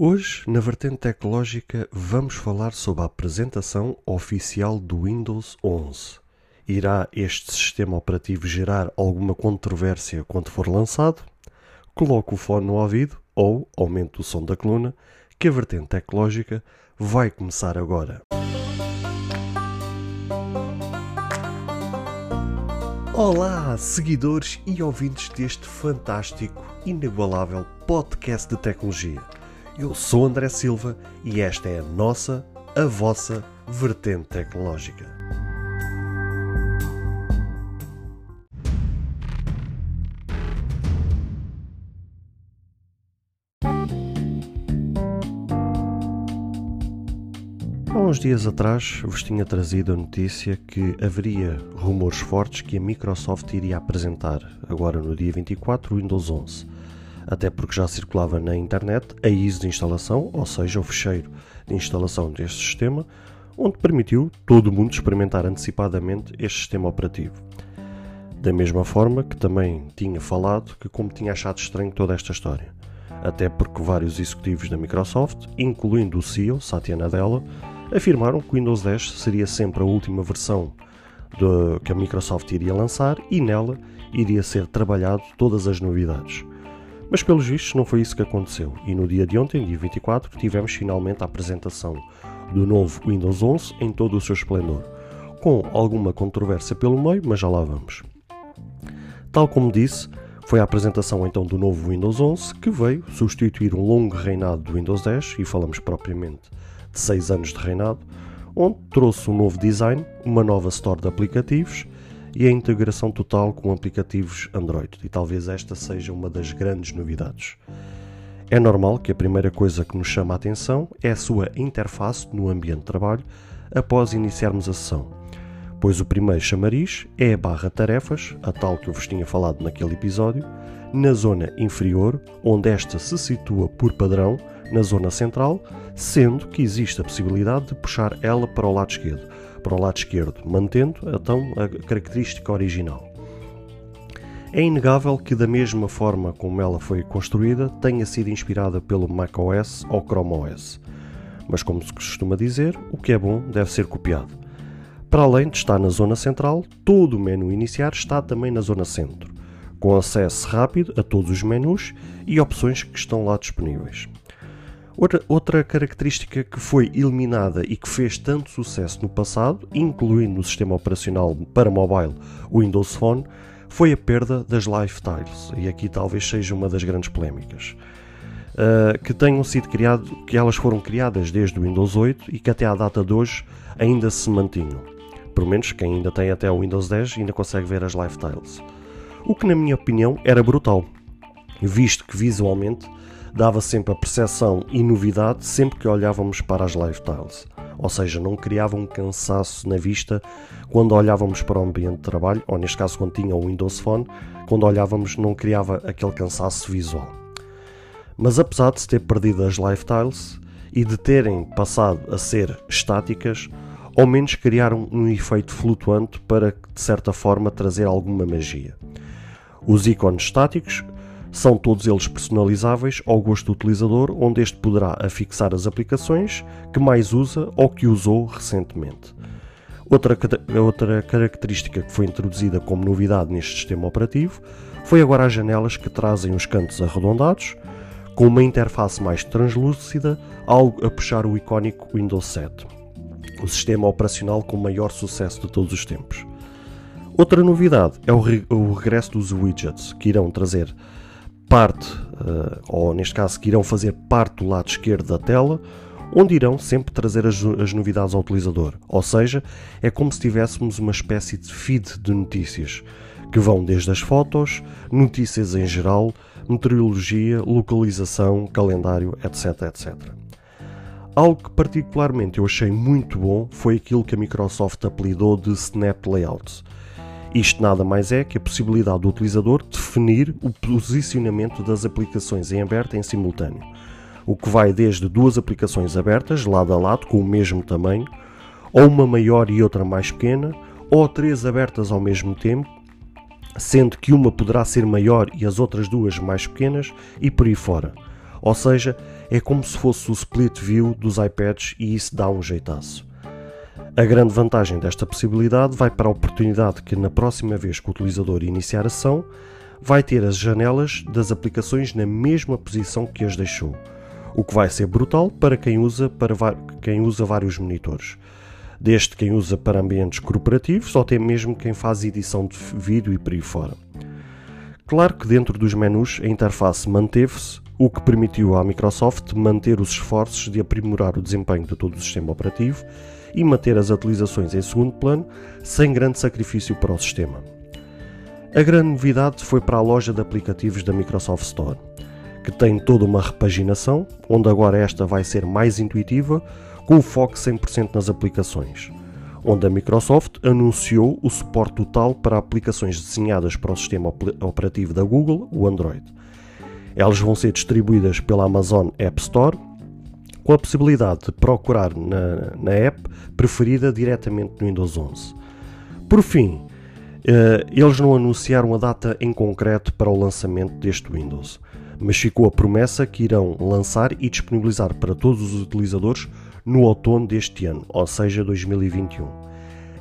Hoje, na vertente tecnológica, vamos falar sobre a apresentação oficial do Windows 11. Irá este sistema operativo gerar alguma controvérsia quando for lançado? Coloque o fone no ouvido ou aumente o som da coluna, que a vertente tecnológica vai começar agora. Olá, seguidores e ouvintes deste fantástico, inigualável podcast de tecnologia. Eu sou André Silva e esta é a nossa, a vossa vertente tecnológica. Há uns dias atrás vos tinha trazido a notícia que haveria rumores fortes que a Microsoft iria apresentar, agora no dia 24, o Windows 11 até porque já circulava na internet a ISO de instalação, ou seja, o fecheiro de instalação deste sistema, onde permitiu todo mundo experimentar antecipadamente este sistema operativo. Da mesma forma que também tinha falado que como tinha achado estranho toda esta história. Até porque vários executivos da Microsoft, incluindo o CEO Satya Nadella, afirmaram que o Windows 10 seria sempre a última versão de, que a Microsoft iria lançar e nela iria ser trabalhado todas as novidades. Mas pelos vistos não foi isso que aconteceu e no dia de ontem, dia 24, tivemos finalmente a apresentação do novo Windows 11 em todo o seu esplendor, com alguma controvérsia pelo meio, mas já lá vamos. Tal como disse, foi a apresentação então do novo Windows 11 que veio substituir um longo reinado do Windows 10 e falamos propriamente de 6 anos de reinado, onde trouxe um novo design, uma nova store de aplicativos e a integração total com aplicativos Android, e talvez esta seja uma das grandes novidades. É normal que a primeira coisa que nos chama a atenção é a sua interface no ambiente de trabalho após iniciarmos a sessão, pois o primeiro chamariz é a barra tarefas, a tal que eu vos tinha falado naquele episódio, na zona inferior, onde esta se situa por padrão na zona central, sendo que existe a possibilidade de puxar ela para o lado esquerdo, para o lado esquerdo, mantendo então a característica original. É inegável que, da mesma forma como ela foi construída, tenha sido inspirada pelo macOS ou Chrome OS. Mas, como se costuma dizer, o que é bom deve ser copiado. Para além de estar na zona central, todo o menu iniciar está também na zona centro, com acesso rápido a todos os menus e opções que estão lá disponíveis. Outra, outra característica que foi eliminada e que fez tanto sucesso no passado, incluindo no sistema operacional para mobile Windows Phone, foi a perda das lifestyles, e aqui talvez seja uma das grandes polémicas. Uh, que tenham sido criado, que elas foram criadas desde o Windows 8 e que até à data de hoje ainda se mantinham. Pelo menos quem ainda tem até o Windows 10 ainda consegue ver as lifestyles. O que na minha opinião era brutal, visto que visualmente dava sempre a percepção e novidade sempre que olhávamos para as lifestyles. Ou seja, não criava um cansaço na vista quando olhávamos para o ambiente de trabalho, ou neste caso quando tinha o Windows Phone, quando olhávamos não criava aquele cansaço visual. Mas apesar de se ter perdido as lifestyles e de terem passado a ser estáticas, ao menos criaram um efeito flutuante para, de certa forma, trazer alguma magia. Os ícones estáticos são todos eles personalizáveis ao gosto do utilizador, onde este poderá afixar as aplicações que mais usa ou que usou recentemente. Outra, outra característica que foi introduzida como novidade neste sistema operativo foi agora as janelas que trazem os cantos arredondados, com uma interface mais translúcida, algo a puxar o icónico Windows 7, o sistema operacional com maior sucesso de todos os tempos. Outra novidade é o, re o regresso dos widgets, que irão trazer parte, uh, ou neste caso que irão fazer parte do lado esquerdo da tela, onde irão sempre trazer as, as, novidades ao utilizador. Ou seja, é como se tivéssemos uma espécie de feed de notícias, que vão desde as fotos, notícias em geral, meteorologia, localização, calendário, etc, etc. Algo que particularmente eu achei muito bom foi aquilo que a Microsoft apelidou de Snap Layouts isto nada mais é que a possibilidade do utilizador definir o posicionamento das aplicações em aberto em simultâneo, o que vai desde duas aplicações abertas, lado a lado, com o mesmo tamanho, ou uma maior e outra mais pequena, ou três abertas ao mesmo tempo, sendo que uma poderá ser maior e as outras duas mais pequenas, e por aí fora. Ou seja, é como se fosse o split view dos iPads e isso dá um jeitaço. A grande vantagem desta possibilidade vai para a oportunidade que na próxima vez que o utilizador iniciar a sessão, vai ter as janelas das aplicações na mesma posição que as deixou, o que vai ser brutal para quem usa, para quem usa vários monitores, desde quem usa para ambientes corporativos ou até mesmo quem faz edição de vídeo e por aí fora. Claro que dentro dos menus a interface manteve-se, o que permitiu à Microsoft manter os esforços de aprimorar o desempenho de todo o sistema operativo e manter as atualizações em segundo plano, sem grande sacrifício para o sistema. A grande novidade foi para a loja de aplicativos da Microsoft Store, que tem toda uma repaginação, onde agora esta vai ser mais intuitiva, com o foco 100% nas aplicações onde a Microsoft anunciou o suporte total para aplicações desenhadas para o sistema operativo da Google, o Android. Elas vão ser distribuídas pela Amazon App Store, com a possibilidade de procurar na, na app preferida diretamente no Windows 11. Por fim, eh, eles não anunciaram a data em concreto para o lançamento deste Windows, mas ficou a promessa que irão lançar e disponibilizar para todos os utilizadores no outono deste ano, ou seja, 2021.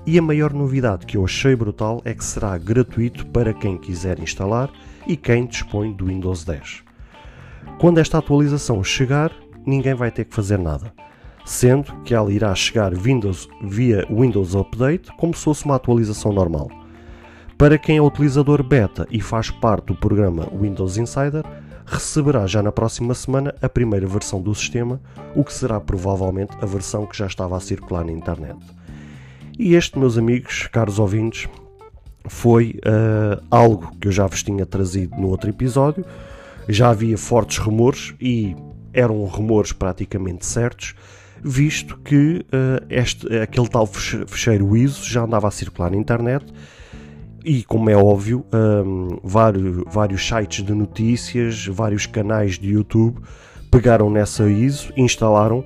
E a maior novidade que eu achei brutal é que será gratuito para quem quiser instalar e quem dispõe do Windows 10. Quando esta atualização chegar, ninguém vai ter que fazer nada, sendo que ela irá chegar Windows, via Windows Update como se fosse uma atualização normal. Para quem é utilizador beta e faz parte do programa Windows Insider, receberá já na próxima semana a primeira versão do sistema, o que será provavelmente a versão que já estava a circular na internet. E este, meus amigos, caros ouvintes, foi uh, algo que eu já vos tinha trazido no outro episódio. Já havia fortes rumores e eram rumores praticamente certos, visto que uh, este, aquele tal fecheiro ISO já andava a circular na internet e, como é óbvio, um, vários, vários sites de notícias, vários canais de YouTube pegaram nessa ISO, instalaram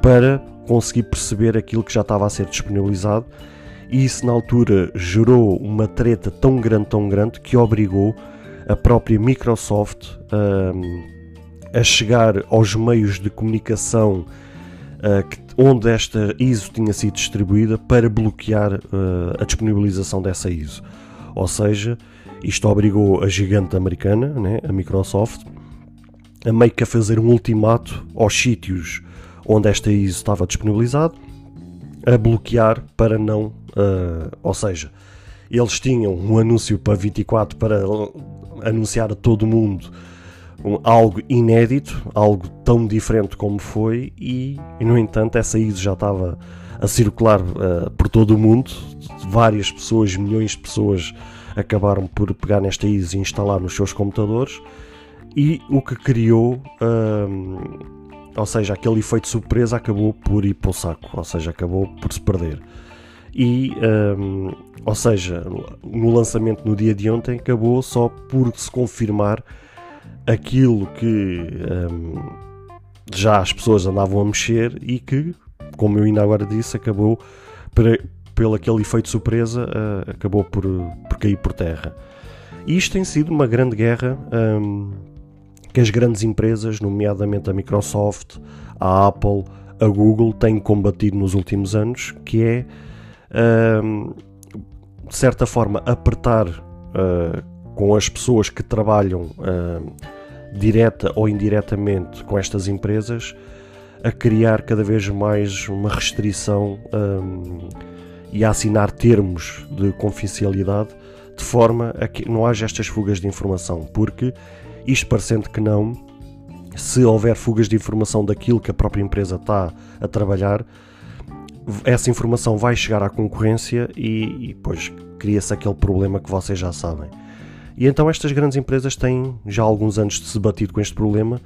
para conseguir perceber aquilo que já estava a ser disponibilizado e isso na altura gerou uma treta tão grande, tão grande que obrigou a própria Microsoft um, a chegar aos meios de comunicação uh, que, onde esta ISO tinha sido distribuída para bloquear uh, a disponibilização dessa ISO. Ou seja, isto obrigou a gigante americana, né, a Microsoft, a meio que a fazer um ultimato aos sítios onde esta ISO estava disponibilizado, a bloquear para não. Uh, ou seja, eles tinham um anúncio para 24 para anunciar a todo mundo um, algo inédito, algo tão diferente como foi, e, e no entanto essa ISO já estava a circular uh, por todo o mundo. Várias pessoas, milhões de pessoas acabaram por pegar nesta ISO e instalar nos seus computadores. E o que criou, uh, ou seja, aquele efeito surpresa acabou por ir para o saco, ou seja, acabou por se perder. E, um, ou seja, no lançamento no dia de ontem acabou só por se confirmar aquilo que um, já as pessoas andavam a mexer e que como eu ainda agora disse, acabou por, pelo aquele efeito surpresa, uh, acabou por, por cair por terra. E isto tem sido uma grande guerra um, que as grandes empresas, nomeadamente a Microsoft, a Apple, a Google, têm combatido nos últimos anos, que é, um, de certa forma, apertar uh, com as pessoas que trabalham uh, direta ou indiretamente com estas empresas a criar cada vez mais uma restrição um, e a assinar termos de confidencialidade de forma a que não haja estas fugas de informação, porque isto parecendo que não, se houver fugas de informação daquilo que a própria empresa está a trabalhar, essa informação vai chegar à concorrência e, e depois cria-se aquele problema que vocês já sabem. E então estas grandes empresas têm já alguns anos de se batido com este problema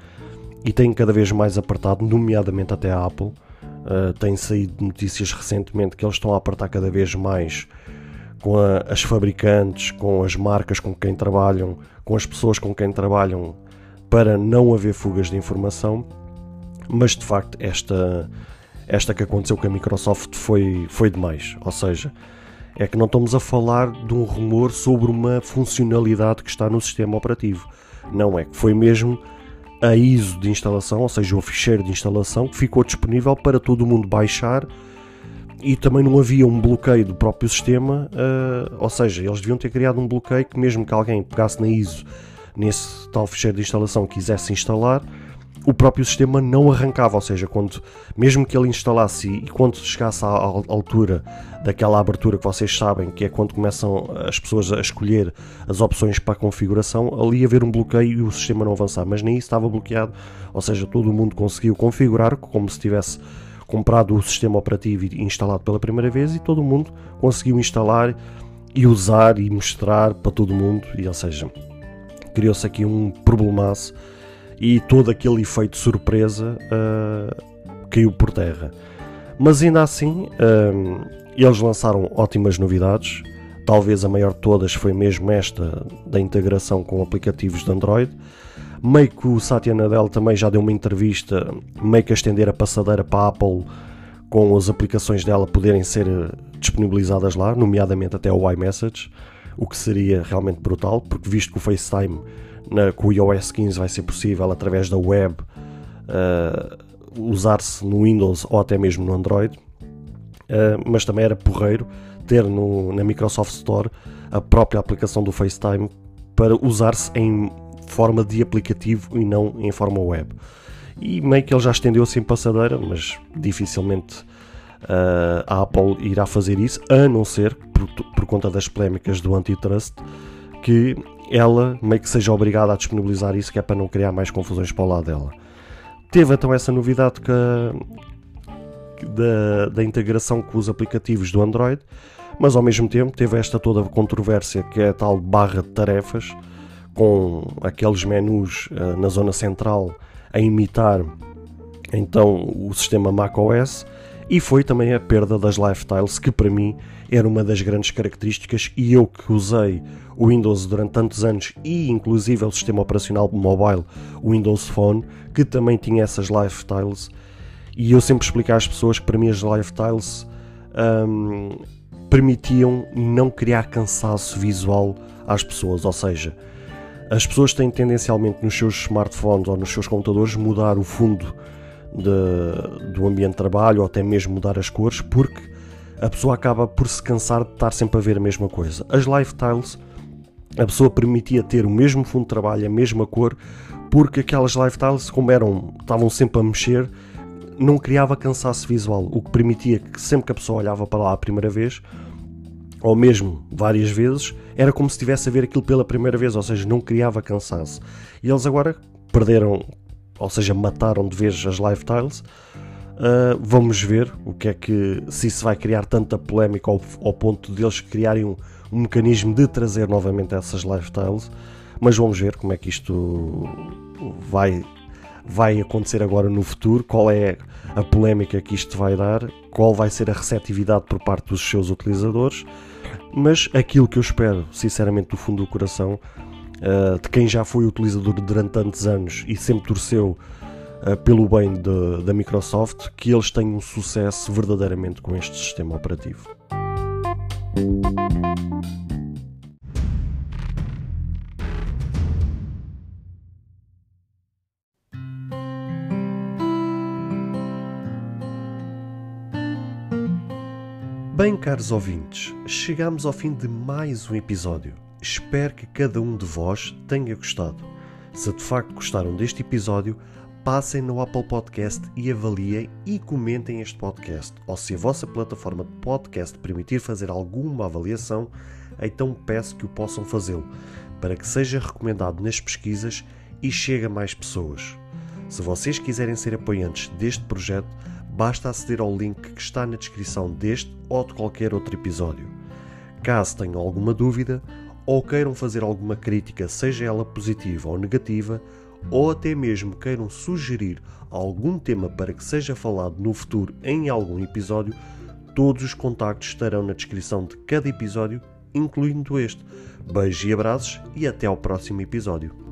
e tem cada vez mais apertado, nomeadamente até a Apple. Uh, tem saído notícias recentemente que eles estão a apertar cada vez mais com a, as fabricantes, com as marcas com quem trabalham, com as pessoas com quem trabalham, para não haver fugas de informação. Mas de facto, esta, esta que aconteceu com a Microsoft foi, foi demais. Ou seja, é que não estamos a falar de um rumor sobre uma funcionalidade que está no sistema operativo. Não é que foi mesmo a ISO de instalação, ou seja, o ficheiro de instalação, que ficou disponível para todo mundo baixar e também não havia um bloqueio do próprio sistema, uh, ou seja, eles deviam ter criado um bloqueio que mesmo que alguém pegasse na ISO nesse tal ficheiro de instalação quisesse instalar, o próprio sistema não arrancava, ou seja, quando, mesmo que ele instalasse e quando chegasse à, altura daquela abertura que vocês sabem, que é quando começam as pessoas a escolher as opções para a configuração, ali ia haver um bloqueio e o sistema não avançar, mas nem isso estava bloqueado, ou seja, todo mundo conseguiu configurar como se tivesse comprado o sistema operativo e instalado pela primeira vez e todo mundo conseguiu instalar e usar e mostrar para todo mundo, e ou seja, criou-se aqui um problemaço e todo aquele efeito surpresa uh, caiu por terra. Mas ainda assim, uh, eles lançaram ótimas novidades. Talvez a maior de todas foi mesmo esta da integração com aplicativos de Android. Meio que o Satya Nadella também já deu uma entrevista, meio que a estender a passadeira para a Apple com as aplicações dela poderem ser disponibilizadas lá, nomeadamente até o iMessage, o que seria realmente brutal, porque visto que o FaceTime na, com o iOS 15 vai ser possível através da web uh, usar-se no Windows ou até mesmo no Android, uh, mas também era porreiro ter no, na Microsoft Store a própria aplicação do FaceTime para usar-se em forma de aplicativo e não em forma web. E meio que ele já estendeu assim passadeira, mas dificilmente uh, a Apple irá fazer isso, a não ser por, por conta das polémicas do antitrust, que ela meio que seja obrigada a disponibilizar isso, que é para não criar mais confusões para o lado dela. Teve então essa novidade que, da, da integração com os aplicativos do Android, mas ao mesmo tempo teve esta toda controvérsia que é a tal barra de tarefas, com aqueles menus uh, na zona central a imitar então o sistema macOS e foi também a perda das lifestyles que para mim era uma das grandes características e eu que usei o Windows durante tantos anos e inclusive o sistema operacional mobile, o Windows Phone, que também tinha essas lifestyles e eu sempre expliquei às pessoas que para mim as lifestyles um, permitiam não criar cansaço visual às pessoas, ou seja, as pessoas têm tendencialmente nos seus smartphones ou nos seus computadores mudar o fundo de, do ambiente de trabalho ou até mesmo mudar as cores porque a pessoa acaba por se cansar de estar sempre a ver a mesma coisa. As lifestyles, a pessoa permitia ter o mesmo fundo de trabalho, a mesma cor, porque aquelas lifestyles, como eram, estavam sempre a mexer, não criava cansaço visual, o que permitia que sempre que a pessoa olhava para lá a primeira vez, ou mesmo várias vezes, era como se estivesse a ver aquilo pela primeira vez, ou seja, não criava cansaço. E eles agora perderam, ou seja, mataram de vez as lifestyles Uh, vamos ver o que é que se isso vai criar tanta polémica ao, ao ponto de eles criarem um, um, mecanismo de trazer novamente essas lifestyles, mas vamos ver como é que isto vai, vai acontecer agora no futuro, qual é a polémica que isto vai dar, qual vai ser a receptividade por parte dos seus utilizadores, mas aquilo que eu espero, sinceramente, do fundo do coração, uh, de quem já foi utilizador durante tantos anos e sempre torceu eh, pelo bem de, da Microsoft, que eles tenham sucesso verdadeiramente com este sistema operativo. Bem, caros ouvintes, chegamos ao fim de mais um episódio. Espero que cada um de vós tenha gostado. Se de facto gostaram deste episódio, passem no Apple Podcast e avaliem e comentem este podcast. Ou se a vossa plataforma de podcast permitir fazer alguma avaliação, então peço que o possam fazê-lo, para que seja recomendado nas pesquisas e chegue a mais pessoas. Se vocês quiserem ser apoiantes deste projeto, basta aceder ao link que está na descrição deste ou de qualquer outro episódio. Caso tenham alguma dúvida ou queiram fazer alguma crítica, seja ela positiva ou negativa, ou até mesmo queiram sugerir algum tema para que seja falado no futuro em algum episódio, todos os contactos estarão na descrição de cada episódio, incluindo este. Beijos e abraços e até ao próximo episódio.